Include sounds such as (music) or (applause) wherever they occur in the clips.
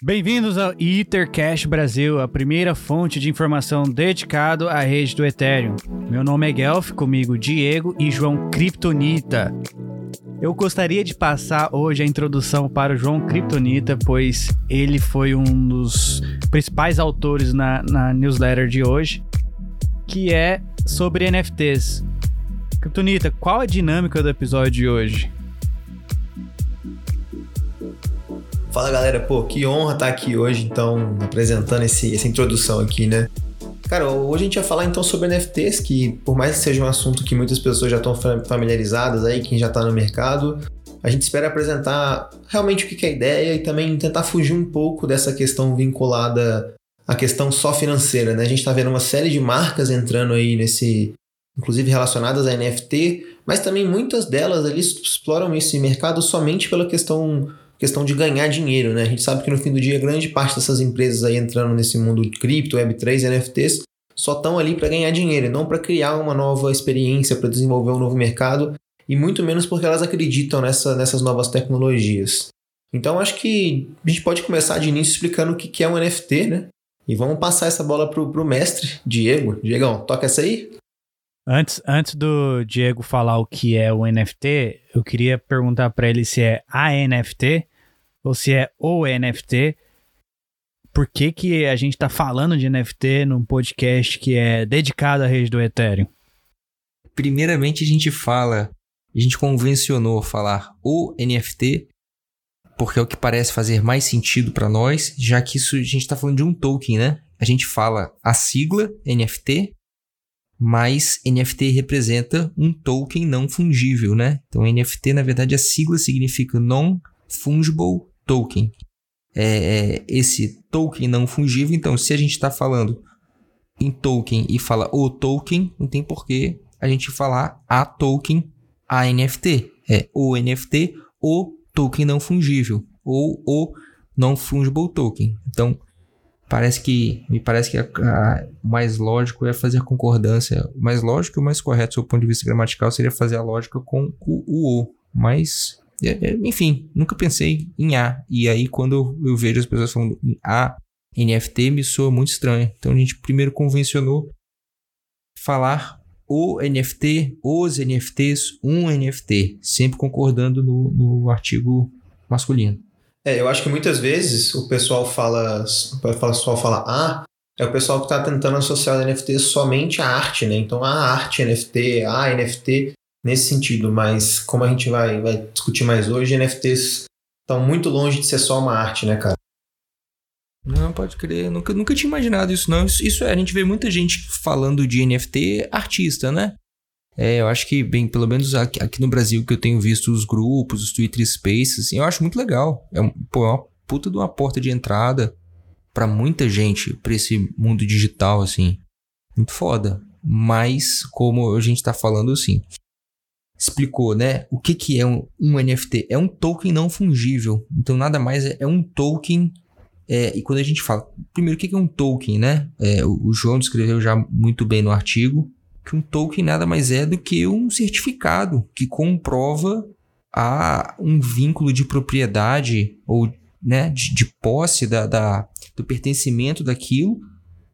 Bem-vindos ao Ethercash Brasil, a primeira fonte de informação dedicado à rede do Ethereum. Meu nome é Guelph, comigo Diego e João Kryptonita. Eu gostaria de passar hoje a introdução para o João Kryptonita, pois ele foi um dos principais autores na, na newsletter de hoje, que é sobre NFTs. Kryptonita, qual a dinâmica do episódio de hoje? Fala galera, pô, que honra estar aqui hoje, então, apresentando esse, essa introdução aqui, né? Cara, hoje a gente vai falar então sobre NFTs, que por mais que seja um assunto que muitas pessoas já estão familiarizadas aí, quem já está no mercado, a gente espera apresentar realmente o que é a ideia e também tentar fugir um pouco dessa questão vinculada à questão só financeira, né? A gente está vendo uma série de marcas entrando aí nesse, inclusive relacionadas a NFT, mas também muitas delas ali exploram esse mercado somente pela questão questão de ganhar dinheiro, né? A gente sabe que no fim do dia, grande parte dessas empresas aí entrando nesse mundo de cripto, Web3, NFTs, só estão ali para ganhar dinheiro, não para criar uma nova experiência, para desenvolver um novo mercado, e muito menos porque elas acreditam nessa, nessas novas tecnologias. Então acho que a gente pode começar de início explicando o que é um NFT, né? E vamos passar essa bola pro, pro mestre, Diego. Diegão, toca essa aí? Antes, antes do Diego falar o que é o NFT, eu queria perguntar para ele se é a NFT ou se é o NFT. Por que, que a gente está falando de NFT num podcast que é dedicado à rede do Ethereum? Primeiramente, a gente fala, a gente convencionou falar o NFT, porque é o que parece fazer mais sentido para nós, já que isso a gente está falando de um token, né? A gente fala a sigla NFT, mas NFT representa um token não fungível, né? Então NFT, na verdade, a sigla significa Non-Fungible Token. É, é, esse token não fungível, então se a gente está falando em token e fala o token, não tem porquê a gente falar a token, a NFT. É o NFT, o token não fungível, ou o non-fungible token. Então, parece que me parece que o mais lógico é fazer a concordância. O mais lógico e o mais correto, do ponto de vista gramatical, seria fazer a lógica com o, o, o. Mas, enfim, nunca pensei em A. E aí, quando eu vejo as pessoas falando em A, NFT, me soa muito estranho. Então, a gente primeiro convencionou falar o NFT, os NFTs, um NFT, sempre concordando no, no artigo masculino. É, eu acho que muitas vezes o pessoal fala, o pessoal fala ah, é o pessoal que está tentando associar o NFT somente à arte, né? Então a arte NFT, a NFT nesse sentido, mas como a gente vai, vai discutir mais hoje, NFTs estão muito longe de ser só uma arte, né, cara? Não, pode crer. Nunca, nunca tinha imaginado isso, não. Isso, isso é, a gente vê muita gente falando de NFT artista, né? É, eu acho que, bem, pelo menos aqui, aqui, no Brasil que eu tenho visto os grupos, os Twitter Spaces, assim, eu acho muito legal. É, pô, é uma puta de uma porta de entrada para muita gente, para esse mundo digital, assim. Muito foda. Mas, como a gente tá falando, assim, explicou, né? O que, que é um, um NFT? É um token não fungível. Então, nada mais é, é um token. É, e quando a gente fala, primeiro, o que, que é um token, né? É, o, o João descreveu já muito bem no artigo que um token nada mais é do que um certificado que comprova a um vínculo de propriedade ou né, de, de posse da, da, do pertencimento daquilo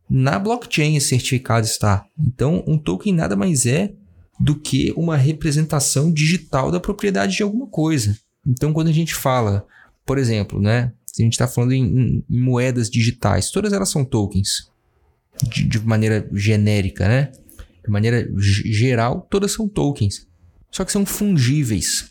na blockchain esse certificado está. Então, um token nada mais é do que uma representação digital da propriedade de alguma coisa. Então, quando a gente fala, por exemplo, né, a gente está falando em, em, moedas digitais, todas elas são tokens de, de maneira genérica, né? de maneira geral, todas são tokens. Só que são fungíveis.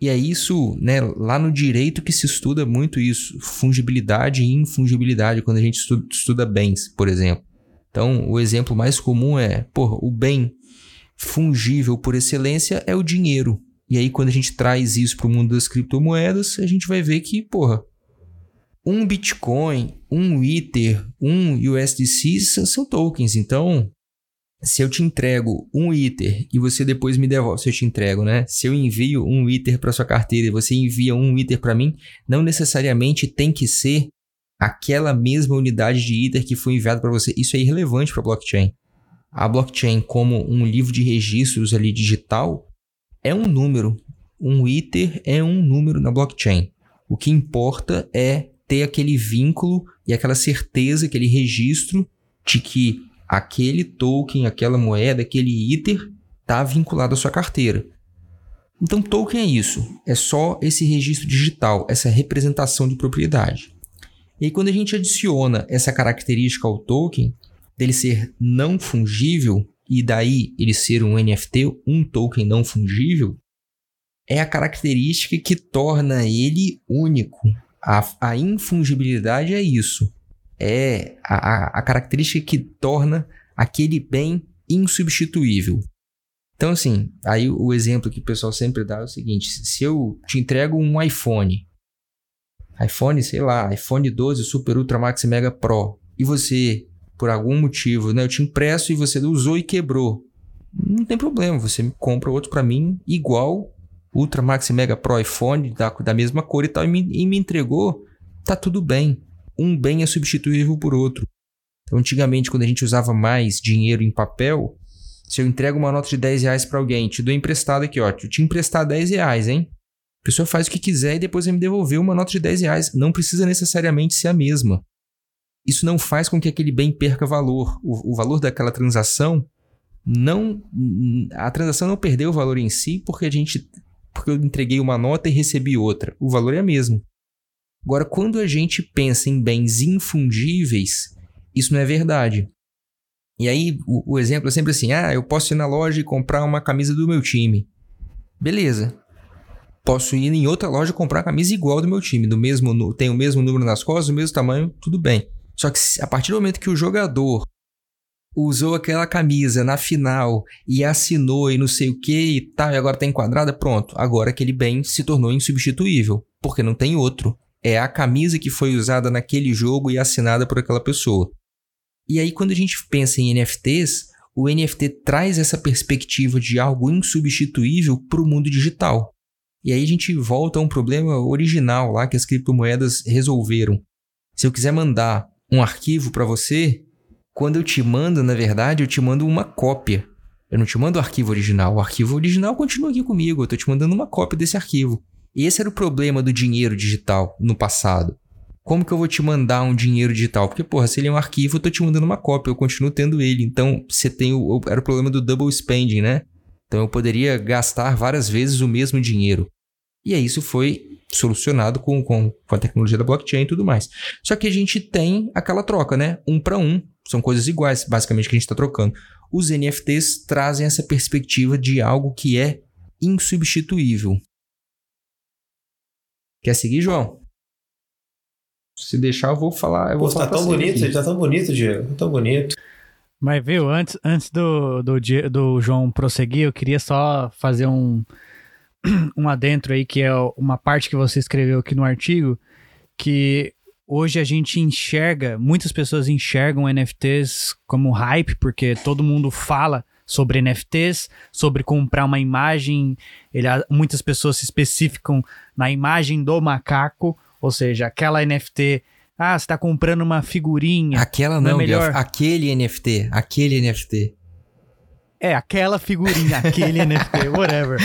E é isso, né, lá no direito que se estuda muito isso, fungibilidade e infungibilidade, quando a gente estuda, estuda bens, por exemplo. Então, o exemplo mais comum é, porra, o bem fungível por excelência é o dinheiro. E aí, quando a gente traz isso para o mundo das criptomoedas, a gente vai ver que, porra, um Bitcoin, um Ether, um USDC são tokens. Então, se eu te entrego um ITER e você depois me devolve, se eu te entrego, né? Se eu envio um ITER para sua carteira e você envia um ITER para mim, não necessariamente tem que ser aquela mesma unidade de ITER que foi enviado para você. Isso é irrelevante para blockchain. A blockchain, como um livro de registros ali digital, é um número. Um ITER é um número na blockchain. O que importa é ter aquele vínculo e aquela certeza, aquele registro de que aquele token, aquela moeda, aquele Ether está vinculado à sua carteira. Então, token é isso, é só esse registro digital, essa representação de propriedade. E aí, quando a gente adiciona essa característica ao token, dele ser não fungível, e daí ele ser um NFT, um token não fungível, é a característica que torna ele único. A, a infungibilidade é isso. É a, a característica que torna aquele bem insubstituível. Então, assim, aí o exemplo que o pessoal sempre dá é o seguinte: se eu te entrego um iPhone, iPhone, sei lá, iPhone 12 Super Ultra Max Mega Pro, e você, por algum motivo, né, eu te impresso e você usou e quebrou, não tem problema, você compra outro para mim igual Ultra Max Mega Pro iPhone da, da mesma cor e tal, e me, e me entregou, tá tudo bem. Um bem é substituível por outro. Então, antigamente, quando a gente usava mais dinheiro em papel, se eu entrego uma nota de 10 reais para alguém, te dou emprestado aqui, ó, te emprestar 10 reais, hein? A pessoa faz o que quiser e depois vai me devolver uma nota de 10 reais. Não precisa necessariamente ser a mesma. Isso não faz com que aquele bem perca valor. O, o valor daquela transação não. A transação não perdeu o valor em si porque a gente. Porque eu entreguei uma nota e recebi outra. O valor é o mesmo. Agora, quando a gente pensa em bens infundíveis, isso não é verdade. E aí, o, o, exemplo é sempre assim: ah, eu posso ir na loja e comprar uma camisa do meu time. Beleza. Posso ir em outra loja comprar a camisa igual do meu time, do mesmo, tem o mesmo número nas costas, o mesmo tamanho, tudo bem. Só que a partir do momento que o jogador usou aquela camisa na final e assinou e não sei o que e tal, e agora tá enquadrada, pronto. Agora aquele bem se tornou insubstituível, porque não tem outro. É a camisa que foi usada naquele jogo e assinada por aquela pessoa. E aí, quando a gente pensa em NFTs, o NFT traz essa perspectiva de algo insubstituível para o mundo digital. E aí a gente volta a um problema original lá que as criptomoedas resolveram. Se eu quiser mandar um arquivo para você, quando eu te mando, na verdade, eu te mando uma cópia. Eu não te mando o arquivo original. O arquivo original continua aqui comigo. Eu estou te mandando uma cópia desse arquivo. Esse era o problema do dinheiro digital no passado. Como que eu vou te mandar um dinheiro digital? Porque, porra, se ele é um arquivo, eu tô te mandando uma cópia, eu continuo tendo ele. Então, você tem o. Era o problema do double spending, né? Então eu poderia gastar várias vezes o mesmo dinheiro. E aí isso foi solucionado com, com, com a tecnologia da blockchain e tudo mais. Só que a gente tem aquela troca, né? Um para um. São coisas iguais, basicamente, que a gente está trocando. Os NFTs trazem essa perspectiva de algo que é insubstituível. Quer seguir, João? Se deixar, eu vou falar. Eu Pô, vou falar tá tão bonito, aqui. tá tão bonito, Diego. Tá tão bonito. Mas, viu, antes, antes do, do, do João prosseguir, eu queria só fazer um, (clears throat) um adentro aí, que é uma parte que você escreveu aqui no artigo, que hoje a gente enxerga, muitas pessoas enxergam NFTs como hype, porque todo mundo fala sobre NFTs, sobre comprar uma imagem. Ele, muitas pessoas se especificam na imagem do macaco ou seja, aquela NFT. Ah, você está comprando uma figurinha. Aquela não, não é melhor. aquele NFT. Aquele NFT. É, aquela figurinha, aquele (laughs) NFT, whatever.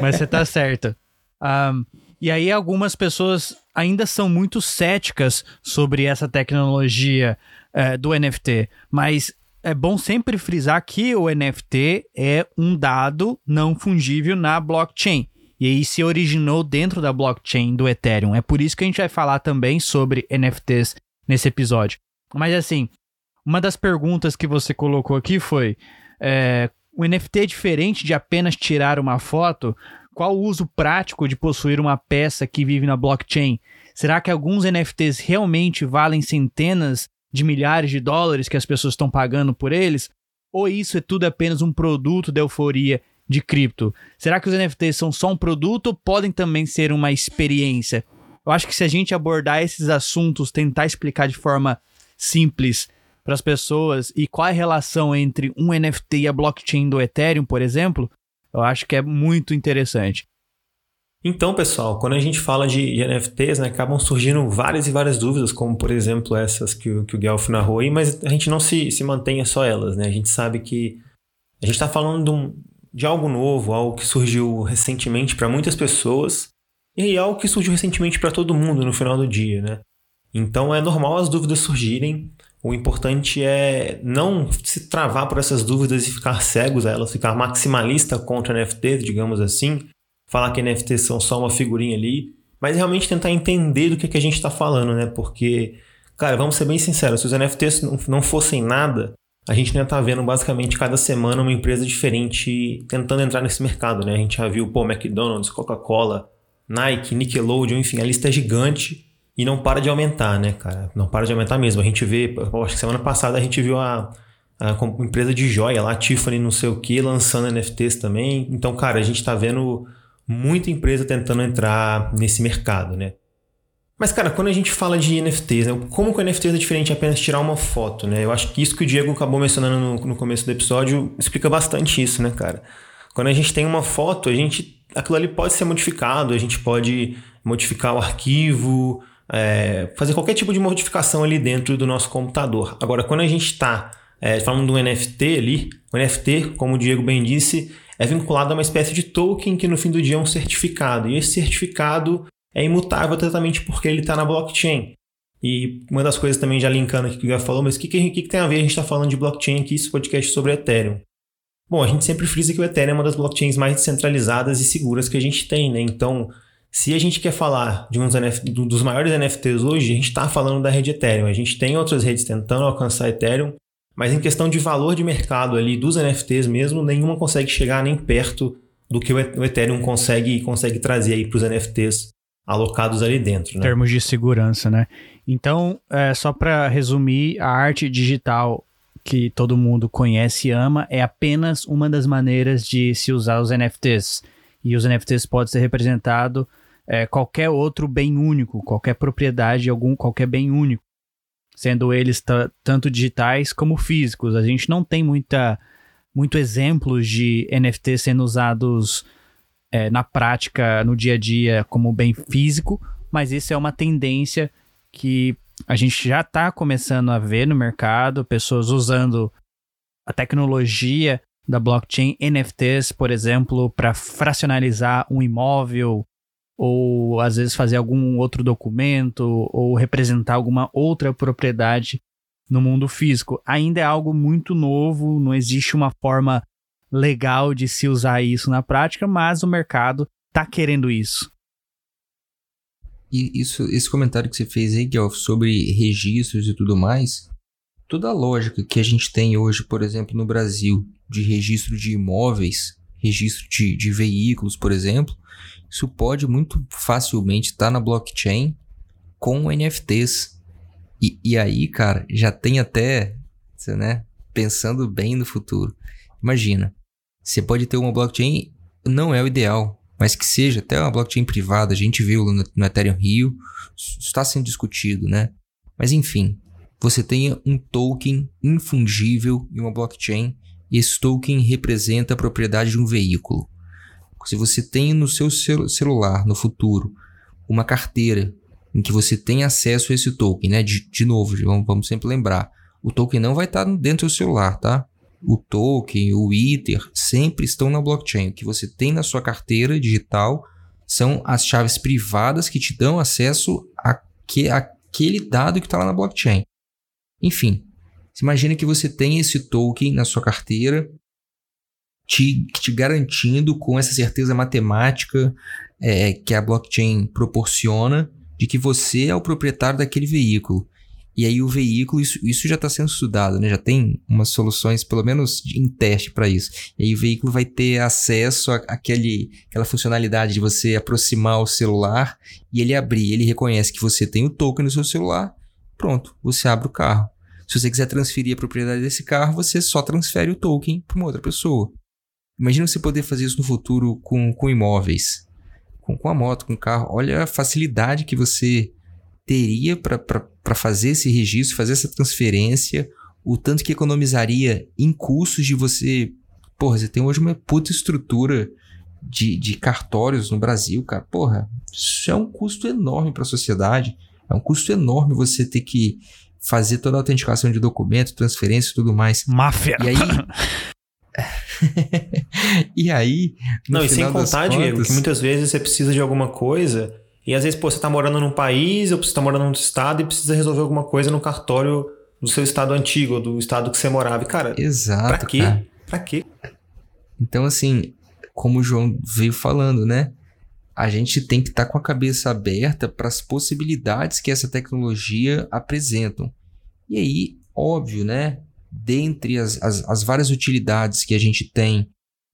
Mas você tá certo. Um, e aí algumas pessoas ainda são muito céticas sobre essa tecnologia é, do NFT. Mas é bom sempre frisar que o NFT é um dado não fungível na blockchain e aí se originou dentro da blockchain do Ethereum. É por isso que a gente vai falar também sobre NFTs nesse episódio. Mas assim, uma das perguntas que você colocou aqui foi: é, o NFT é diferente de apenas tirar uma foto? Qual o uso prático de possuir uma peça que vive na blockchain? Será que alguns NFTs realmente valem centenas de milhares de dólares que as pessoas estão pagando por eles? Ou isso é tudo apenas um produto da euforia de cripto. Será que os NFTs são só um produto ou podem também ser uma experiência? Eu acho que se a gente abordar esses assuntos, tentar explicar de forma simples para as pessoas e qual é a relação entre um NFT e a blockchain do Ethereum, por exemplo, eu acho que é muito interessante. Então, pessoal, quando a gente fala de, de NFTs, né, acabam surgindo várias e várias dúvidas, como por exemplo essas que, o, que o Guelph narrou aí, mas a gente não se, se mantenha só elas, né? A gente sabe que a gente está falando de um, de algo novo, algo que surgiu recentemente para muitas pessoas e algo que surgiu recentemente para todo mundo no final do dia, né? Então é normal as dúvidas surgirem. O importante é não se travar por essas dúvidas e ficar cegos a elas, ficar maximalista contra NFTs, digamos assim, falar que NFTs são só uma figurinha ali, mas realmente tentar entender do que, que a gente está falando, né? Porque, cara, vamos ser bem sinceros, se os NFTs não fossem nada, a gente ainda tá vendo basicamente cada semana uma empresa diferente tentando entrar nesse mercado, né? A gente já viu, pô, McDonald's, Coca-Cola, Nike, Nickelodeon, enfim, a lista é gigante e não para de aumentar, né, cara? Não para de aumentar mesmo. A gente vê, acho que semana passada a gente viu a, a empresa de joia lá, Tiffany, não sei o que, lançando NFTs também. Então, cara, a gente tá vendo muita empresa tentando entrar nesse mercado, né? Mas, cara, quando a gente fala de NFTs, né, como que o NFT é diferente de apenas tirar uma foto, né? Eu acho que isso que o Diego acabou mencionando no, no começo do episódio explica bastante isso, né, cara? Quando a gente tem uma foto, a gente, aquilo ali pode ser modificado, a gente pode modificar o arquivo, é, fazer qualquer tipo de modificação ali dentro do nosso computador. Agora, quando a gente está é, falando de um NFT ali, o NFT, como o Diego bem disse, é vinculado a uma espécie de token que no fim do dia é um certificado. E esse certificado é imutável totalmente porque ele está na blockchain. E uma das coisas também, já linkando aqui que o Gá falou, mas o que, que, que, tem a ver a gente está falando de blockchain aqui, esse podcast sobre Ethereum? Bom, a gente sempre frisa que o Ethereum é uma das blockchains mais descentralizadas e seguras que a gente tem, né? Então, se a gente quer falar de NFT, dos maiores NFTs hoje, a gente está falando da rede Ethereum. A gente tem outras redes tentando alcançar Ethereum, mas em questão de valor de mercado ali dos NFTs mesmo, nenhuma consegue chegar nem perto do que o Ethereum consegue, consegue trazer aí para os NFTs alocados ali dentro. Né? Em termos de segurança, né? Então, é, só para resumir, a arte digital que todo mundo conhece e ama é apenas uma das maneiras de se usar os NFTs. E os NFTs podem ser representados é, qualquer outro bem único, qualquer propriedade, algum qualquer bem único, sendo eles tanto digitais como físicos. A gente não tem muita muito exemplos de NFTs sendo usados é, na prática, no dia a dia, como bem físico, mas isso é uma tendência que a gente já está começando a ver no mercado, pessoas usando a tecnologia da blockchain, NFTs, por exemplo, para fracionalizar um imóvel, ou às vezes fazer algum outro documento, ou representar alguma outra propriedade no mundo físico. Ainda é algo muito novo, não existe uma forma legal de se usar isso na prática, mas o mercado tá querendo isso. E isso, esse comentário que você fez aí, Guelph, sobre registros e tudo mais, toda a lógica que a gente tem hoje, por exemplo, no Brasil, de registro de imóveis, registro de, de veículos, por exemplo, isso pode muito facilmente estar tá na blockchain com NFTs. E, e aí, cara, já tem até, né, pensando bem no futuro. Imagina, você pode ter uma blockchain, não é o ideal, mas que seja até uma blockchain privada. A gente viu no, no Ethereum Rio, está sendo discutido, né? Mas enfim, você tenha um token infungível em uma blockchain e esse token representa a propriedade de um veículo. Se você tem no seu cel celular no futuro uma carteira em que você tem acesso a esse token, né? De, de novo, vamos, vamos sempre lembrar, o token não vai estar dentro do celular, tá? o token, o Ether, sempre estão na blockchain. O que você tem na sua carteira digital são as chaves privadas que te dão acesso àque, àquele dado que está lá na blockchain. Enfim, imagina que você tem esse token na sua carteira, te, te garantindo com essa certeza matemática é, que a blockchain proporciona de que você é o proprietário daquele veículo. E aí o veículo, isso, isso já está sendo estudado, né? Já tem umas soluções, pelo menos em teste para isso. E aí o veículo vai ter acesso àquele, àquela funcionalidade de você aproximar o celular e ele abrir. Ele reconhece que você tem o token no seu celular. Pronto, você abre o carro. Se você quiser transferir a propriedade desse carro, você só transfere o token para uma outra pessoa. Imagina você poder fazer isso no futuro com, com imóveis, com, com a moto, com o carro. Olha a facilidade que você teria para fazer esse registro, fazer essa transferência, o tanto que economizaria em custos de você. Porra, você tem hoje uma puta estrutura de, de cartórios no Brasil, cara. Porra, isso é um custo enorme para a sociedade. É um custo enorme você ter que fazer toda a autenticação de documento, transferência e tudo mais. Máfia! E aí. (laughs) e aí. Não, e sem contar, contas... Diego, que muitas vezes você precisa de alguma coisa E às vezes, pô, você tá morando num país, ou você tá morando num estado e precisa resolver alguma coisa no cartório do seu estado antigo, do estado que você morava. E, cara, Exato. pra quê? cara. Pra quê? Então, assim, como o João veio falando, né? A gente tem que estar com a cabeça aberta para as possibilidades que essa tecnologia apresentam. E aí, óbvio, né? Dentre as, as, as várias utilidades que a gente tem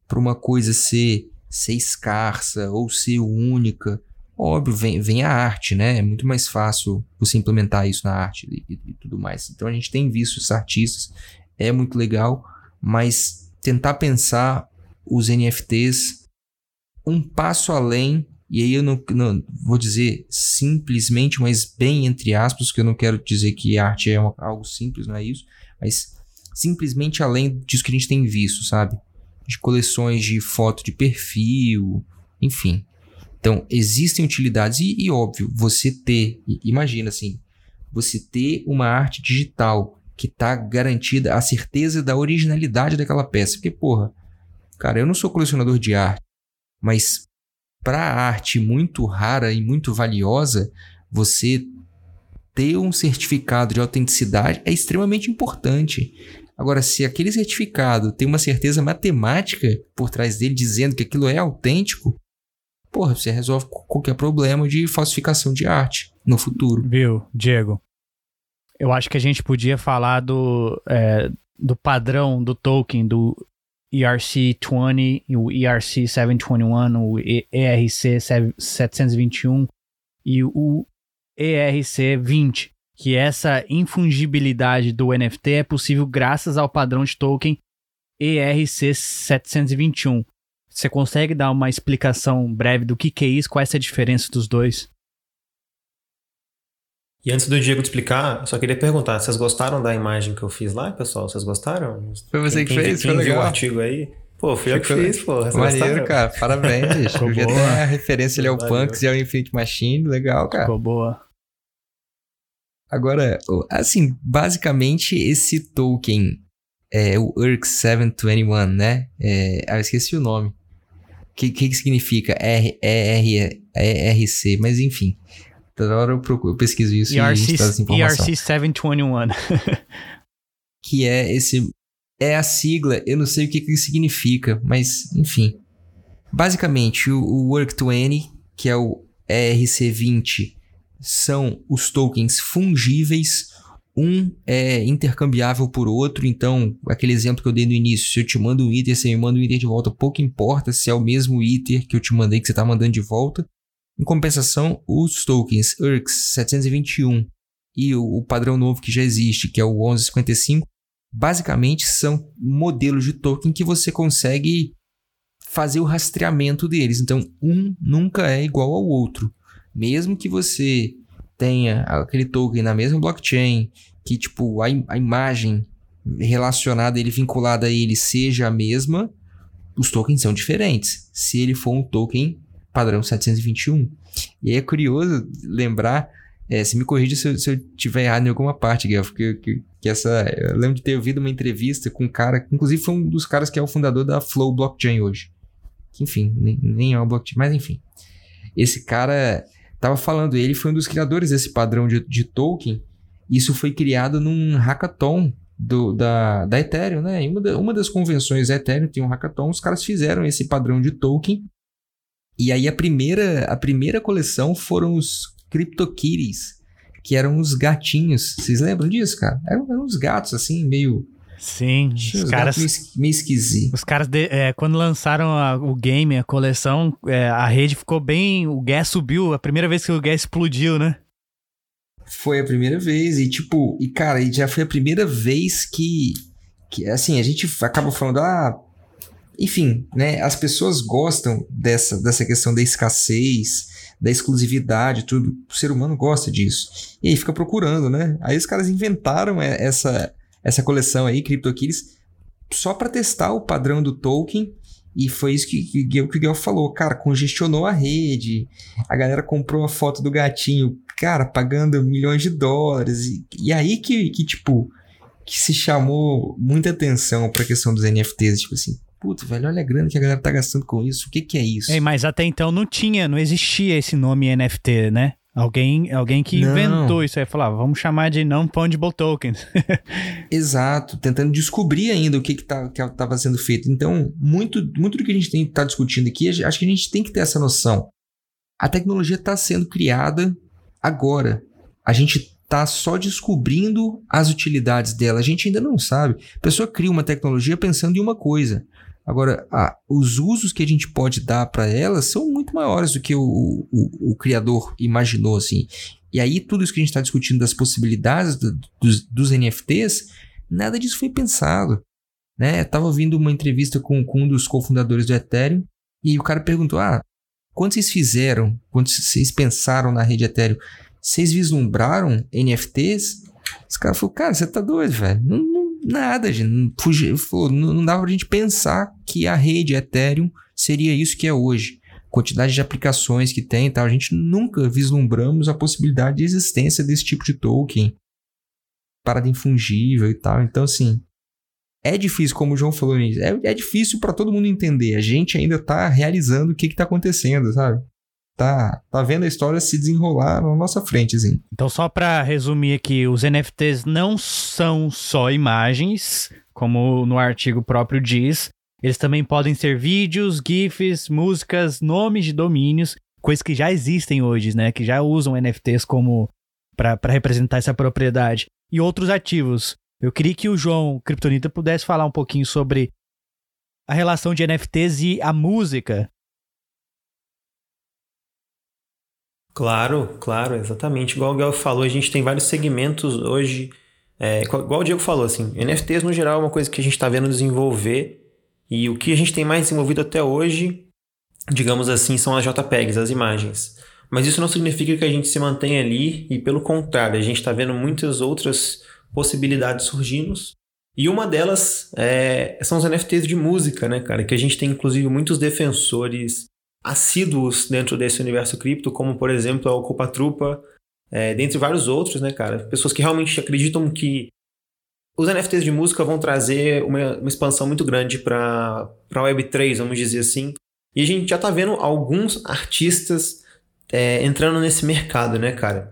para uma coisa ser, ser escassa ou ser única, óbvio, vem, vem a arte, né? É muito mais fácil você implementar isso na arte e- e tudo mais. Então a gente tem visto esses artistas, é muito legal, mas tentar pensar os NFTs um passo além, e aí eu não, não vou dizer simplesmente, mas bem entre aspas, que eu não quero dizer que arte é uma- algo simples, não é isso, mas simplesmente além disso que a gente tem visto, sabe? De coleções de foto de perfil, enfim. Então, existem utilidades, e, e óbvio, você ter, imagina assim, você ter uma arte digital que tá garantida a certeza da originalidade daquela peça. Porque, porra, cara, eu não sou colecionador de arte, mas para arte muito rara e muito valiosa, você ter um certificado de autenticidade é extremamente importante. Agora, se aquele certificado tem uma certeza matemática por trás dele dizendo que aquilo é autêntico, porra, você resolve qu- qualquer problema de falsificação de arte no futuro. Viu, Diego? Eu acho que a gente podia falar do, é, do padrão do token, do ERC20, o ERC721, o E- ERC 721 e o ERC20, que essa infungibilidade do NFT é possível graças ao padrão de token ERC721. Você consegue dar uma explicação breve do que, que é isso? Qual é essa diferença dos dois? E antes do Diego te explicar, eu só queria perguntar, vocês gostaram da imagem que eu fiz lá, pessoal? Vocês gostaram? Foi você Quem- que quem- fez? Quem Foi viu o artigo aí? Pô, fui eu que fiz, pô. Maneiro, gostaram? cara. Parabéns, bicho. Ficou boa. a referência ali ao Valeu. Punks e ao Infinite Machine. Legal, cara. Ficou boa. Agora, assim, basicamente esse token é o ERC 721, né? É, ah, eu esqueci o nome. O que, que, que significa R, R, ERC? Mas enfim, toda hora eu, procuro, eu pesquiso isso e ERC, traz essa informação. ERC 721. que é esse. É a sigla, eu não sei o que, que significa, mas enfim. Basicamente, o, o Work20, que é o ERC20, são os tokens fungíveis. Um é intercambiável por outro, então, aquele exemplo que eu dei no início, se eu te mando um Ether, você me manda um Ether de volta, pouco importa se é o mesmo Ether que eu te mandei, que você está mandando de volta. Em compensação, os tokens ERC 721 e o, o padrão novo que já existe, que é o 1155, basicamente são modelos de token que você consegue fazer o rastreamento deles. Então, um nunca é igual ao outro. Mesmo que você tenha aquele token na mesma blockchain, que tipo a, im- a imagem relacionada, ele vinculada a ele seja a mesma, os tokens são diferentes. Se ele for um token padrão 721. E aí é curioso lembrar é, se me corrija se eu, tiver errado em alguma parte, Guilherme, porque que, que essa, eu lembro de ter ouvido uma entrevista com um cara, que inclusive foi um dos caras que é o fundador da Flow Blockchain hoje. Que, enfim, nem, nem é uma blockchain, mas enfim. Esse cara tava falando, ele foi um dos criadores desse padrão de, de token. Isso foi criado num hackathon do, da, da Ethereum, né? Uma, uma das convenções da Ethereum tem um hackathon, os caras fizeram esse padrão de token. E aí a primeira, a primeira coleção foram os CryptoKitties, que eram os gatinhos. Vocês lembram disso, cara? Eram, eram uns gatos, assim, meio. Sim, os uns caras, gatos meio, esqui- meio esquisitos. os caras de- é, quando lançaram a- o game, a coleção, é, a rede ficou bem. O gas subiu, a primeira vez que o gas explodiu, né? Foi a primeira vez. E, tipo, e cara, e já foi a primeira vez que. que assim, a gente acaba falando, ah. Enfim, né? As pessoas gostam dessa, dessa questão da escassez, da exclusividade, tudo. O ser humano gosta disso. E aí fica procurando, né? Aí os caras inventaram é, essa, essa coleção aí, CryptoKitties, só para testar o padrão do token. E foi isso que, que, que o Guilherme falou. Cara, congestionou a rede. A galera comprou uma foto do gatinho, cara, pagando milhões de dólares. E, e aí que, que, tipo, que se chamou muita atenção pra questão dos NFTs. Tipo assim, puta, velho, olha a grana que a galera tá gastando com isso, o que que é isso? É, mas até então não tinha, não existia esse nome NFT, né? Alguém, alguém que Não. inventou isso aí, falou, ah, vamos chamar de non-fungible tokens. (laughs) Exato, tentando descobrir ainda o que que tá, que estava sendo feito. Então, muito, muito do que a gente tem tá discutindo aqui, acho que a gente tem que ter essa noção. A tecnologia está sendo criada agora. A gente está só descobrindo as utilidades dela. A gente ainda não sabe. A pessoa cria uma tecnologia pensando em uma coisa. Agora, a- os usos que a gente pode dar para ela são muito maiores do que o, o- o criador imaginou, assim. E aí, tudo isso que a gente está discutindo das possibilidades do- dos, dos NFTs, nada disso foi pensado. Né? Eu tava ouvindo uma entrevista com, com um dos cofundadores do Ethereum e o cara perguntou: Ah, quando vocês fizeram, quando vocês pensaram na rede Ethereum, vocês vislumbraram NFTs? Esse cara falou: Cara, você tá doido, velho? Não- nada, gente. Não, dava pra gente pensar que a rede Ethereum seria isso que é hoje. Quantidade de aplicações que tem e tal. A gente nunca vislumbramos a possibilidade de existência desse tipo de token. Parada infungível e tal. Então, assim. É difícil, como o João falou. É, é difícil para todo mundo entender. A gente ainda tá realizando o que que tá acontecendo, sabe? Tá, tá vendo a história se desenrolar na nossa frente, assim. Então, só para resumir aqui, os NFTs não são só imagens, como no artigo próprio diz. Eles também podem ser vídeos, GIFs, músicas, nomes de domínios, coisas que já existem hoje, né? Que já usam NFTs como para representar essa propriedade. E outros ativos. Eu queria que o João Kryptonita pudesse falar um pouquinho sobre a relação de NFTs e a música. Claro, claro, exatamente. Igual o Gal falou, a gente tem vários segmentos hoje. é, igual o Diego falou, assim, NFTs no geral é uma coisa que a gente está vendo desenvolver. E o que a gente tem mais desenvolvido até hoje, digamos assim, são as JPEGs, as imagens. Mas isso não significa que a gente se mantenha ali, e pelo contrário, a gente está vendo muitas outras possibilidades surgindo. E uma delas é, são os NFTs de música, né, cara? Que a gente tem, inclusive, muitos defensores assíduos dentro desse universo cripto, como por exemplo a Ocupa Trupa, é, dentre vários outros, né, cara? Pessoas que realmente acreditam que os NFTs de música vão trazer uma, uma expansão muito grande para a Web3, vamos dizer assim. E a gente já tá vendo alguns artistas é, entrando nesse mercado, né, cara?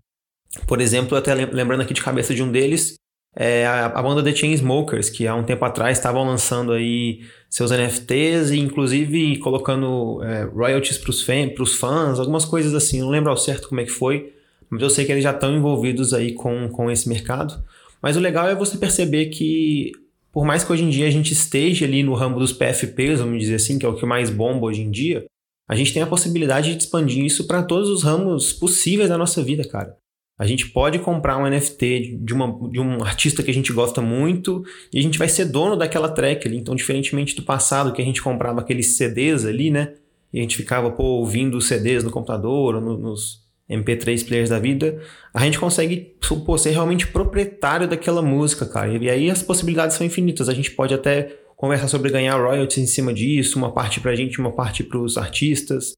Por exemplo, até lem- lembrando aqui de cabeça de um deles, é a, a banda The Chainsmokers, que há um tempo atrás estavam lançando aí seus NFTs e inclusive colocando é, royalties para os fãs, algumas coisas assim. Não lembro ao certo como é que foi, mas eu sei que eles já estão envolvidos aí com, com esse mercado. Mas o legal é você perceber que, por mais que hoje em dia a gente esteja ali no ramo dos PFPs, vamos dizer assim, que é o que mais bomba hoje em dia, a gente tem a possibilidade de expandir isso para todos os ramos possíveis da nossa vida, cara. A gente pode comprar um NFT de, uma, de um artista que a gente gosta muito e a gente vai ser dono daquela track ali. Então, diferentemente do passado, que a gente comprava aqueles CDs ali, né? E a gente ficava, pô, ouvindo os CDs no computador ou no- nos MP3 players da vida, a gente consegue pô, ser realmente proprietário daquela música, cara. E aí as possibilidades são infinitas. A gente pode até conversar sobre ganhar royalties em cima disso, uma parte pra gente, uma parte pros artistas.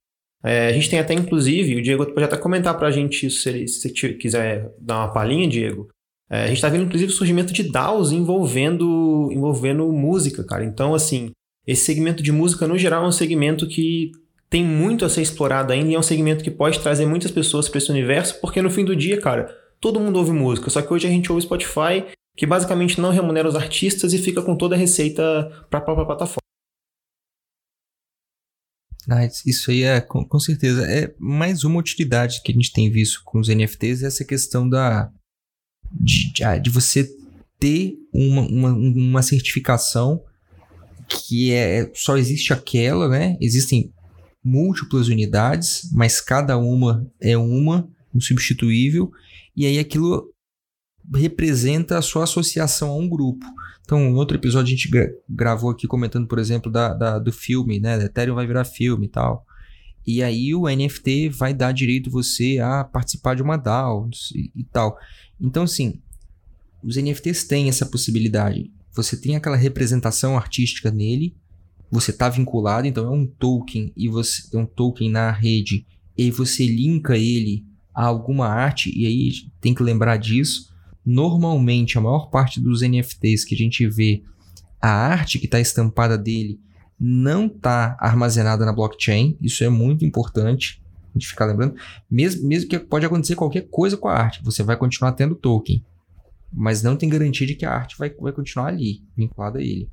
É, a gente tem até, inclusive, o Diego pode até comentar pra gente isso, se ele se te- quiser dar uma palhinha, Diego. É, a gente tá vendo, inclusive, o surgimento de DAOs envolvendo, envolvendo música, cara. Então, assim, esse segmento de música, no geral, é um segmento que tem muito a ser explorado ainda e é um segmento que pode trazer muitas pessoas para esse universo, porque no fim do dia, cara, todo mundo ouve música, só que hoje a gente ouve Spotify, que basicamente não remunera os artistas e fica com toda a receita para a própria plataforma. Ah, isso aí é, com, com certeza, é mais uma utilidade que a gente tem visto com os NFTs, é essa questão da de, ah, de você ter uma, uma, uma certificação que é só existe aquela, né? Existem múltiplas unidades, mas cada uma é uma, insubstituível, e aí aquilo representa a sua associação a um grupo. Então, em outro episódio a gente gra gravou aqui comentando, por exemplo, da, da, do filme, né? Ethereum vai virar filme e tal. E aí o NFT vai dar direito você a participar de uma DAO e, e tal. Então, assim, os NFTs têm essa possibilidade. Você tem aquela representação artística nele, você está vinculado, então é um token e você é um token na rede e você linka ele a alguma arte e aí tem que lembrar disso. Normalmente a maior parte dos NFTs que a gente vê, a arte que está estampada dele não está armazenada na blockchain. Isso é muito importante a gente ficar lembrando. Mesmo, mesmo que pode acontecer qualquer coisa com a arte, você vai continuar tendo token. Mas não tem garantia de que a arte vai, vai continuar ali, vinculada a ele.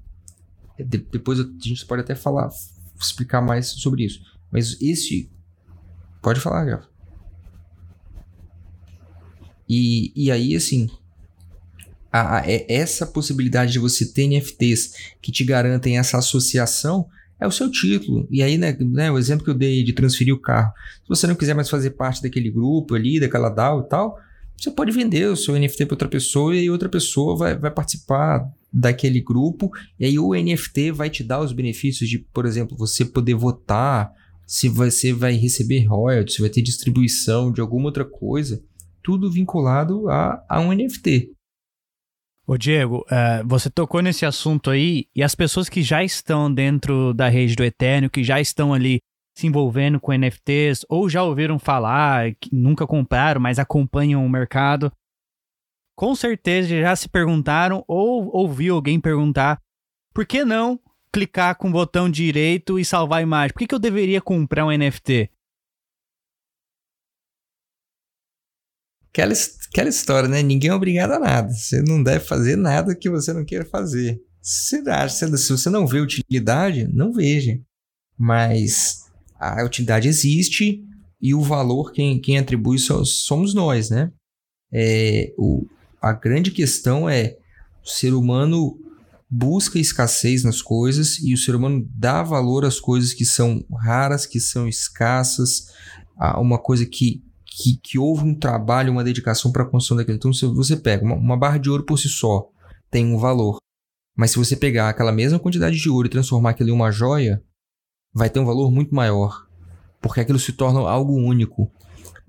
De, depois a gente pode até falar, explicar mais sobre isso. Mas esse. Pode falar, Gav. E, e aí, assim, a, a, é, essa possibilidade de você ter NFTs que te garantem essa associação é o seu título. E aí, né, né, o exemplo que eu dei de transferir o carro. Se você não quiser mais fazer parte daquele grupo ali, daquela DAO e tal, você pode vender o seu NFT para outra pessoa e outra pessoa vai, vai participar daquele grupo. E aí o NFT vai te dar os benefícios de, por exemplo, você poder votar, se você vai receber royalties, se vai ter distribuição de alguma outra coisa. Tudo vinculado a, a um NFT. Ô Diego, uh, você tocou nesse assunto aí e as pessoas que já estão dentro da rede do Eterno, que já estão ali se envolvendo com NFTs ou já ouviram falar, que nunca compraram, mas acompanham o mercado, com certeza já se perguntaram ou ouviu alguém perguntar por que não clicar com o botão direito e salvar a imagem? Por que, que eu deveria comprar um NFT? Aquela, aquela história, né? Ninguém é obrigado a nada. Você não deve fazer nada que você não queira fazer. Se, se você não vê utilidade, não veja. Mas a utilidade existe e o valor quem, quem atribui somos nós, né? É, o, a grande questão é o ser humano busca escassez nas coisas e o ser humano dá valor às coisas que são raras, que são escassas, a uma coisa que que, que houve um trabalho, uma dedicação para a construção daquilo. Então, se você pega uma, uma barra de ouro por si só, tem um valor. Mas se você pegar aquela mesma quantidade de ouro e transformar aquilo em uma joia, vai ter um valor muito maior. Porque aquilo se torna algo único.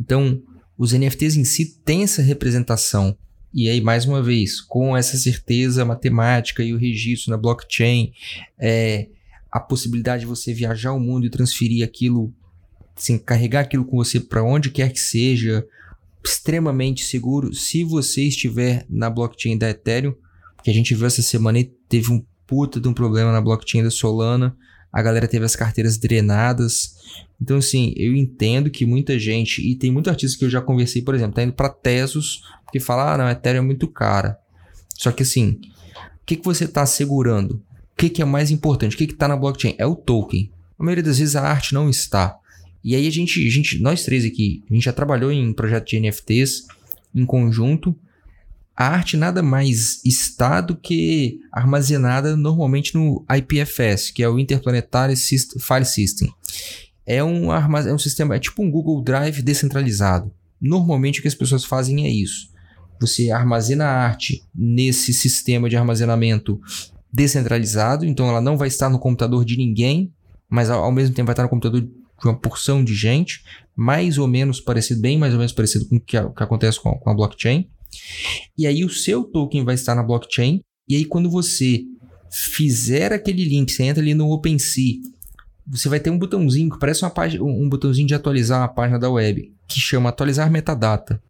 Então, os NFTs em si têm essa representação. E aí, mais uma vez, com essa certeza matemática e o registro na blockchain, é, a possibilidade de você viajar o mundo e transferir aquilo assim, carregar aquilo com você para onde quer que seja, extremamente seguro, se você estiver na blockchain da Ethereum, que a gente viu essa semana e teve um puta de um problema na blockchain da Solana, a galera teve as carteiras drenadas. Então, assim, eu entendo que muita gente, e tem muito artista que eu já conversei, por exemplo, tá indo para Tesos, porque fala, ah, não, a Ethereum é muito cara. Só que, assim, o que, que você está segurando? O que, que é mais importante? O que está na blockchain? É o token. A maioria das vezes a arte não está. E aí a gente, a gente, nós três aqui, a gente já trabalhou em projeto de NFTs em conjunto. A arte nada mais está do que armazenada normalmente no IPFS, que é o Interplanetary File System. É um, é um sistema, é tipo um Google Drive descentralizado. Normalmente o que as pessoas fazem é isso. Você armazena a arte nesse sistema de armazenamento descentralizado, então ela não vai estar no computador de ninguém, mas ao, ao mesmo tempo vai estar no computador de uma porção de gente, mais ou menos parecido, bem mais ou menos parecido com o que, que acontece com a, com a blockchain. E aí o seu token vai estar na blockchain, e aí quando você fizer aquele link, você entra ali no OpenSea, você vai ter um botãozinho que parece uma página, um botãozinho de atualizar a página da web, que chama atualizar metadata.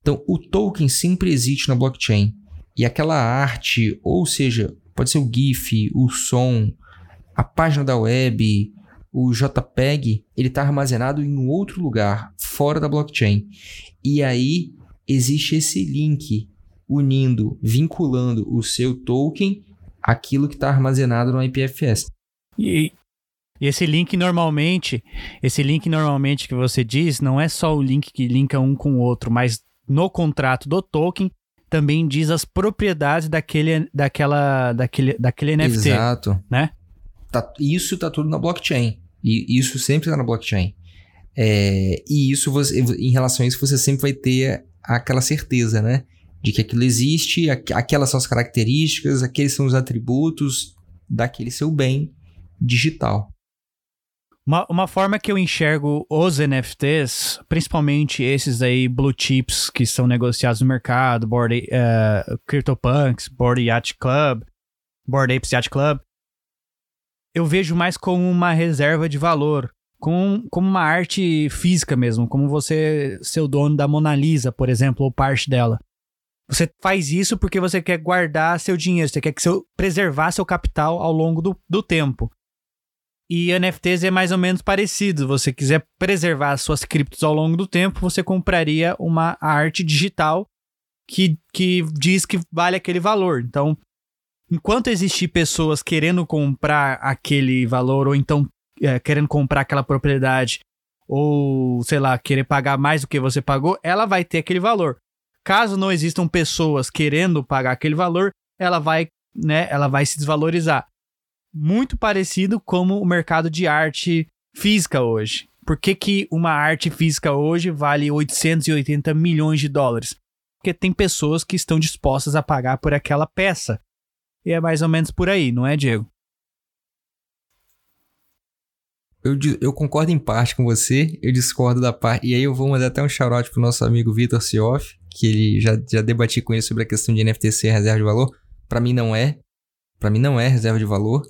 Então, o token sempre existe na blockchain. E aquela arte, ou seja, pode ser o GIF, o som, a página da web, o JPEG ele está armazenado em um outro lugar fora da blockchain. E aí existe esse link unindo, vinculando o seu token àquilo que está armazenado no IPFS. E, e esse link normalmente, esse link normalmente que você diz, não é só o link que linka um com o outro, mas no contrato do token também diz as propriedades daquele, daquela, daquele, daquele NFT. Exato. Né? Tá, isso está tudo na blockchain. E isso sempre está na blockchain. É, e isso, você, em relação a isso, você sempre vai ter aquela certeza, né? De que aquilo existe, aquelas são as características, aqueles são os atributos daquele seu bem digital. Uma, uma forma que eu enxergo os NFTs, principalmente esses aí blue chips que são negociados no mercado, Board, uh, CryptoPunks, Board Yacht Club, Board Apes Yacht Club, eu vejo mais como uma reserva de valor, como, como uma arte física mesmo, como você ser o dono da Mona Lisa, por exemplo, ou parte dela. Você faz isso porque você quer guardar seu dinheiro, você quer que seu, preservar seu capital ao longo do, do tempo. E NFTs é mais ou menos parecido. Você quiser preservar suas criptos ao longo do tempo, você compraria uma arte digital que, que diz que vale aquele valor. Então, enquanto existir pessoas querendo comprar aquele valor, ou então é, querendo comprar aquela propriedade, ou sei lá, querer pagar mais do que você pagou, ela vai ter aquele valor. Caso não existam pessoas querendo pagar aquele valor, ela vai, né, ela vai se desvalorizar. Muito parecido como o mercado de arte física hoje. Por que, que uma arte física hoje vale 880 milhões de dólares? Porque tem pessoas que estão dispostas a pagar por aquela peça. E é mais ou menos por aí, não é, Diego? Eu, eu concordo em parte com você, eu discordo da parte. E aí eu vou mandar até um shout pro nosso amigo Vitor Sioff, que ele já, já debati com ele sobre a questão de NFT ser reserva de valor. Para mim não é. Para mim não é reserva de valor.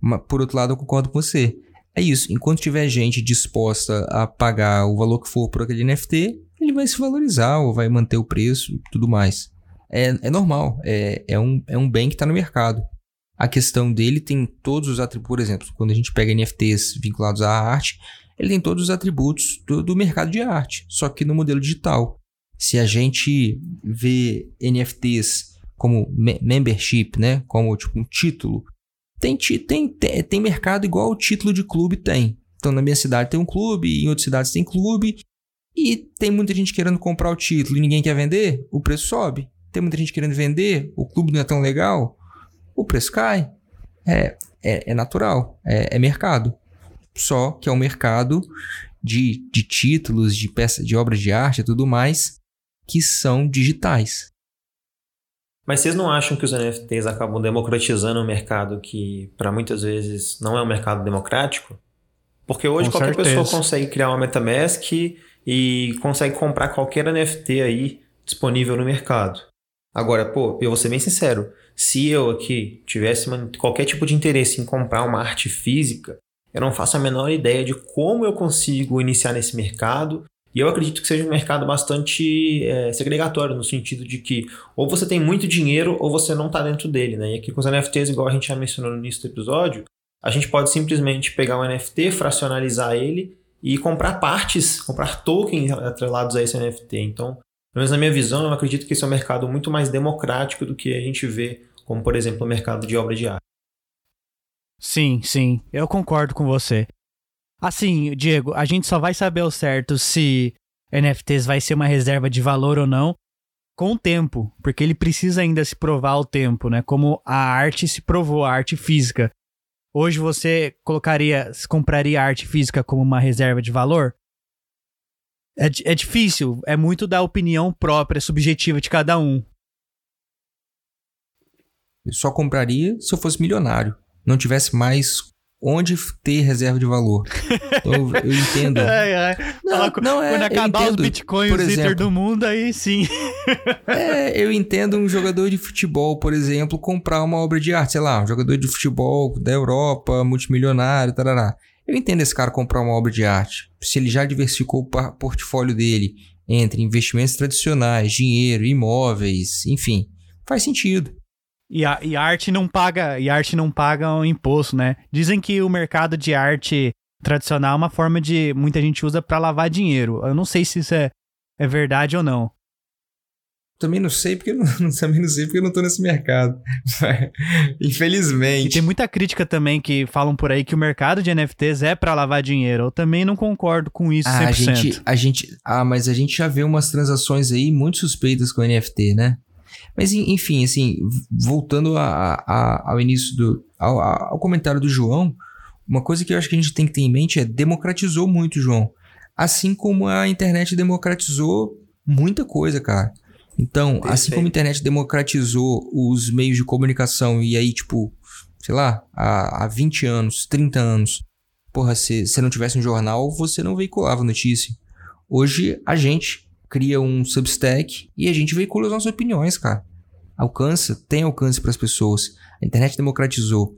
Mas por outro lado, eu concordo com você. É isso, enquanto tiver gente disposta a pagar o valor que for por aquele NFT, ele vai se valorizar ou vai manter o preço e tudo mais. É, é normal, é, é, um, é um bem que está no mercado. A questão dele tem todos os atributos, por exemplo, quando a gente pega NFTs vinculados à arte, ele tem todos os atributos do, do mercado de arte, só que no modelo digital. Se a gente vê NFTs como me membership, né, como tipo um título, tem, tem, tem, tem mercado igual o título de clube tem. Então, na minha cidade tem um clube, em outras cidades tem clube, e tem muita gente querendo comprar o título e ninguém quer vender, o preço sobe. Tem muita gente querendo vender, o clube não é tão legal, o preço cai. É, é, é natural, é, é, mercado. Só que é um mercado de, de títulos, de peças, de obras de arte e tudo mais que são digitais. Mas vocês não acham que os NFTs acabam democratizando um mercado que, para muitas vezes, não é um mercado democrático? Porque hoje Com qualquer certeza. pessoa consegue criar uma MetaMask e consegue comprar qualquer NFT aí disponível no mercado. Agora, pô, eu vou ser bem sincero, se eu aqui tivesse qualquer tipo de interesse em comprar uma arte física, eu não faço a menor ideia de como eu consigo iniciar nesse mercado. E eu acredito que seja um mercado bastante é, segregatório, no sentido de que ou você tem muito dinheiro ou você não está dentro dele. Né? E aqui com os NFTs, igual a gente já mencionou no início do episódio, a gente pode simplesmente pegar um NFT, fracionalizar ele e comprar partes, comprar tokens atrelados a esse NFT. Então, menos na minha visão, eu acredito que esse é um mercado muito mais democrático do que a gente vê, como por exemplo o mercado de obra de arte. Sim, sim, eu concordo com você. Assim, Diego, a gente só vai saber ao certo se NFTs vai ser uma reserva de valor ou não com o tempo, porque ele precisa ainda se provar ao tempo, né? Como a arte se provou, a arte física. Hoje você colocaria, compraria arte física como uma reserva de valor? É, é difícil, é muito da opinião própria, subjetiva de cada um. Eu só compraria se eu fosse milionário. Não tivesse mais onde ter reserva de valor. (laughs) Então, eu, eu entendo. É, é. Não, não é, quando acabar os bitcoins por exemplo, do mundo, aí sim. (laughs) é, eu entendo um jogador de futebol, por exemplo, comprar uma obra de arte, sei lá, um jogador de futebol da Europa, multimilionário, tarará. Eu entendo esse cara comprar uma obra de arte. Se ele já diversificou o portfólio dele entre investimentos tradicionais, dinheiro, imóveis, enfim, faz sentido. E a, e arte não paga, e arte não paga imposto, né? Dizem que o mercado de arte tradicional é uma forma de muita gente usa para lavar dinheiro. Eu não sei se isso é, é verdade ou não. Também não sei porque (laughs) não, também não sei porque eu não tô nesse mercado. (laughs) Infelizmente. E tem muita crítica também que falam por aí que o mercado de NFTs é para lavar dinheiro. Eu também não concordo com isso ah, 100%. A gente, a gente, ah, mas a gente já vê umas transações aí muito suspeitas com NFT, né? Mas enfim, assim, voltando a, a, ao início do ao, ao comentário do João, uma coisa que eu acho que a gente tem que ter em mente é democratizou muito, João. Assim como a internet democratizou muita coisa, cara. Então, Perfeito. assim como a internet democratizou os meios de comunicação e aí, tipo, sei lá, há, há 20 anos, 30 anos, porra, se você não tivesse um jornal, você não veiculava notícia. Hoje, a gente cria um Substack e a gente veicula as nossas opiniões, cara. Alcança, tem alcance para as pessoas. A internet democratizou.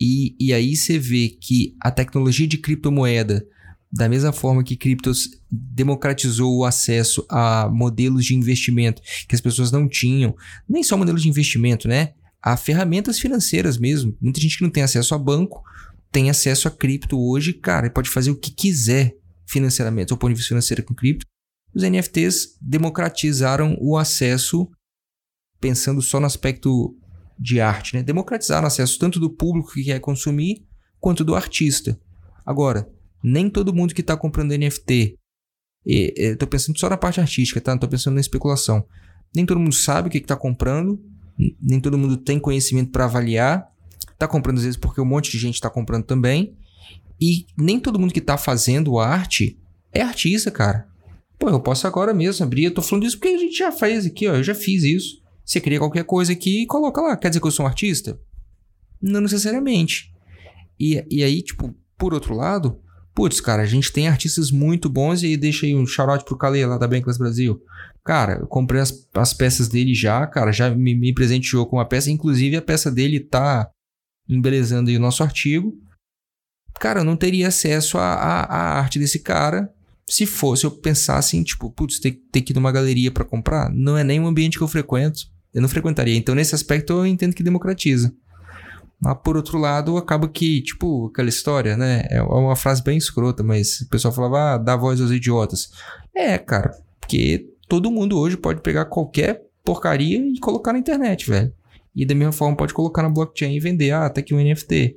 E, e aí você vê que a tecnologia de criptomoeda da mesma forma que criptos democratizou o acesso a modelos de investimento que as pessoas não tinham, nem só modelos de investimento, né? A ferramentas financeiras mesmo. Muita gente que não tem acesso a banco tem acesso a cripto hoje, cara, pode fazer o que quiser financeiramente, ou ponto de vista financeiro com cripto. Os NFTs democratizaram o acesso, pensando só no aspecto de arte, né? Democratizaram o acesso tanto do público que quer consumir, quanto do artista. Agora, nem todo mundo que está comprando NFT, estou pensando só na parte artística, tá? Não tô pensando na especulação. Nem todo mundo sabe o que está comprando, nem todo mundo tem conhecimento para avaliar. Tá comprando às vezes porque um monte de gente está comprando também. E nem todo mundo que está fazendo arte é artista, cara. Pô, eu posso agora mesmo abrir. Eu tô falando isso porque a gente já fez aqui, ó. Eu já fiz isso. Você cria qualquer coisa aqui e coloca lá. Quer dizer que eu sou um artista? Não necessariamente. E, e aí, tipo, por outro lado, putz, cara, a gente tem artistas muito bons e aí deixa aí um shoutout pro Calê lá da Bankless Brasil. Cara, eu comprei as, as peças dele já, cara, já me, me presenteou com uma peça. Inclusive, a peça dele tá embelezando aí o nosso artigo. Cara, eu não teria acesso à arte desse cara se fosse eu pensasse em, tipo, putz, ter, ter que ir numa galeria para comprar. Não é nem um ambiente que eu frequento. Eu não frequentaria. Então, nesse aspecto, eu entendo que democratiza. Mas, por outro lado, acaba que, tipo, aquela história, né? É uma frase bem escrota, mas o pessoal falava, ah, dá voz aos idiotas. É, cara, porque todo mundo hoje pode pegar qualquer porcaria e colocar na internet, velho. E da mesma forma pode colocar na blockchain e vender, ah, tá aqui um NFT.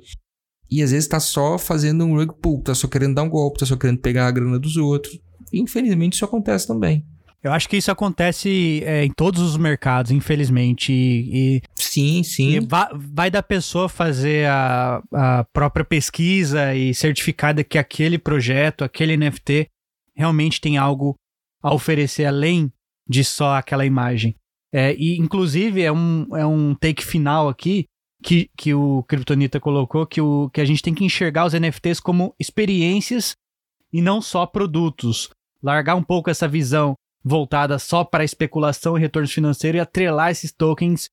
E às vezes tá só fazendo um rug pull, tá só querendo dar um golpe, tá só querendo pegar a grana dos outros. Infelizmente isso acontece também. Eu acho que isso acontece é, em todos os mercados, infelizmente. E, e sim, sim. E vai, vai, da pessoa fazer a, a própria pesquisa e certificada que aquele projeto, aquele NFT, realmente tem algo a oferecer além de só aquela imagem. É, e, inclusive, é um, é um take final aqui que, que o Kryptonita colocou, que, o, que a gente tem que enxergar os NFTs como experiências e não só produtos. Largar um pouco essa visão voltada só para especulação e retorno financeiro e atrelar esses tokens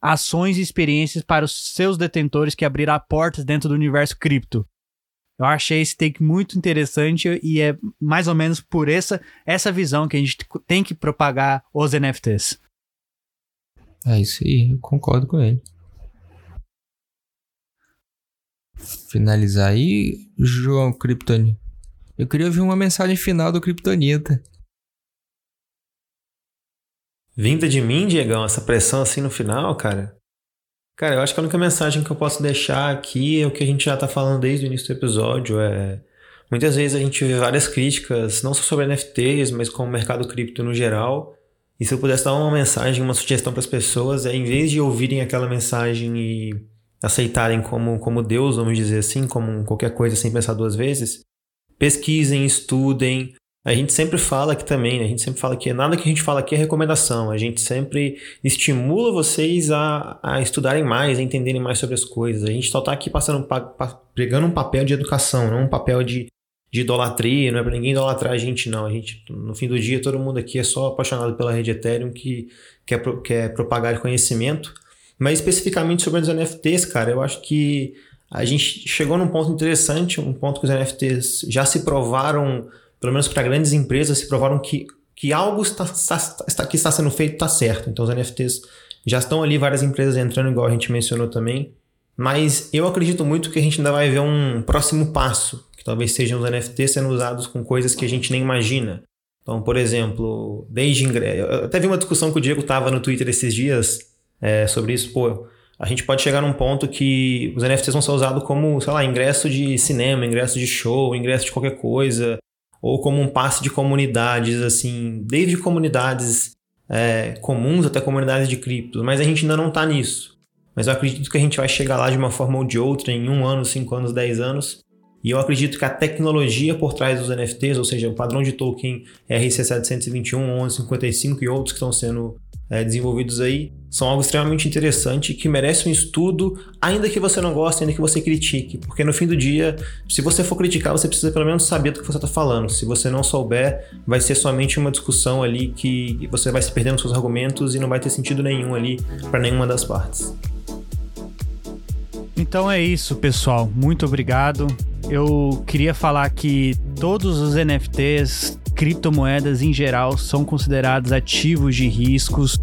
ações e experiências para os seus detentores que abrirá portas dentro do universo cripto. Eu achei esse take muito interessante e é mais ou menos por essa, essa visão que a gente tem que propagar os NFTs. É isso aí, eu concordo com ele. Finalizar aí, João Kryptonita. Eu queria ouvir uma mensagem final do Kryptonita. Vinda de mim, Diegão, essa pressão assim no final, cara. Cara, eu acho que a única mensagem que eu posso deixar aqui é o que a gente já tá falando desde o início do episódio. É... Muitas vezes a gente vê várias críticas, não só sobre NFTs, mas com o mercado cripto no geral. E se eu pudesse dar uma mensagem, uma sugestão para as pessoas, é em vez de ouvirem aquela mensagem e aceitarem como, como Deus, vamos dizer assim, como qualquer coisa sem pensar duas vezes, pesquisem, estudem, a gente sempre fala aqui também, né? a gente sempre fala que nada que a gente fala aqui é recomendação. A gente sempre estimula vocês a, a estudarem mais, a entenderem mais sobre as coisas. A gente só está aqui passando, pa, pa, pregando um papel de educação, não um papel de, de idolatria, não é para ninguém idolatrar a gente, não. A gente, no fim do dia, todo mundo aqui é só apaixonado pela rede Ethereum que quer, quer propagar conhecimento. Mas especificamente sobre os NFTs, cara, eu acho que a gente chegou num ponto interessante, um ponto que os NFTs já se provaram pelo menos para grandes empresas, se provaram que, que algo está, está, que está sendo feito está certo. Então os NFTs já estão ali, várias empresas entrando, igual a gente mencionou também. Mas eu acredito muito que a gente ainda vai ver um próximo passo, que talvez sejam os NFTs sendo usados com coisas que a gente nem imagina. Então, por exemplo, desde ingresso. Eu até vi uma discussão que o Diego tava no Twitter esses dias é, sobre isso. Pô, a gente pode chegar num ponto que os NFTs vão ser usados como, sei lá, ingresso de cinema, ingresso de show, ingresso de qualquer coisa ou como um passe de comunidades, assim, desde comunidades é, comuns até comunidades de cripto, mas a gente ainda não está nisso. Mas eu acredito que a gente vai chegar lá de uma forma ou de outra em um ano, cinco anos, dez anos. E eu acredito que a tecnologia por trás dos NFTs, ou seja, o padrão de token RC721, 1155 e outros que estão sendo é, desenvolvidos aí são algo extremamente interessante que merece um estudo, ainda que você não goste, ainda que você critique, porque no fim do dia, se você for criticar, você precisa pelo menos saber do que você está falando. Se você não souber, vai ser somente uma discussão ali que você vai se perdendo nos seus argumentos e não vai ter sentido nenhum ali para nenhuma das partes. Então é isso, pessoal. Muito obrigado. Eu queria falar que todos os NFTs criptomoedas em geral são consideradas ativos de riscos.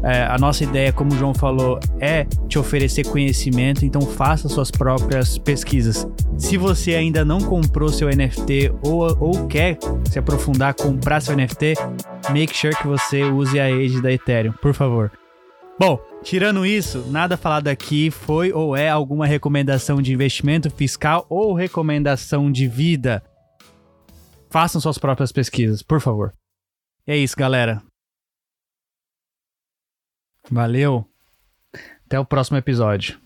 É, a nossa ideia, como o João falou, é te oferecer conhecimento, então faça suas próprias pesquisas. Se você ainda não comprou seu NFT ou, ou quer se aprofundar, comprar seu NFT, make sure que você use a rede da Ethereum, por favor. Bom, tirando isso, nada falado aqui foi ou é alguma recomendação de investimento fiscal ou recomendação de vida. Façam suas próprias pesquisas, por favor. É isso, galera. Valeu. Até o próximo episódio.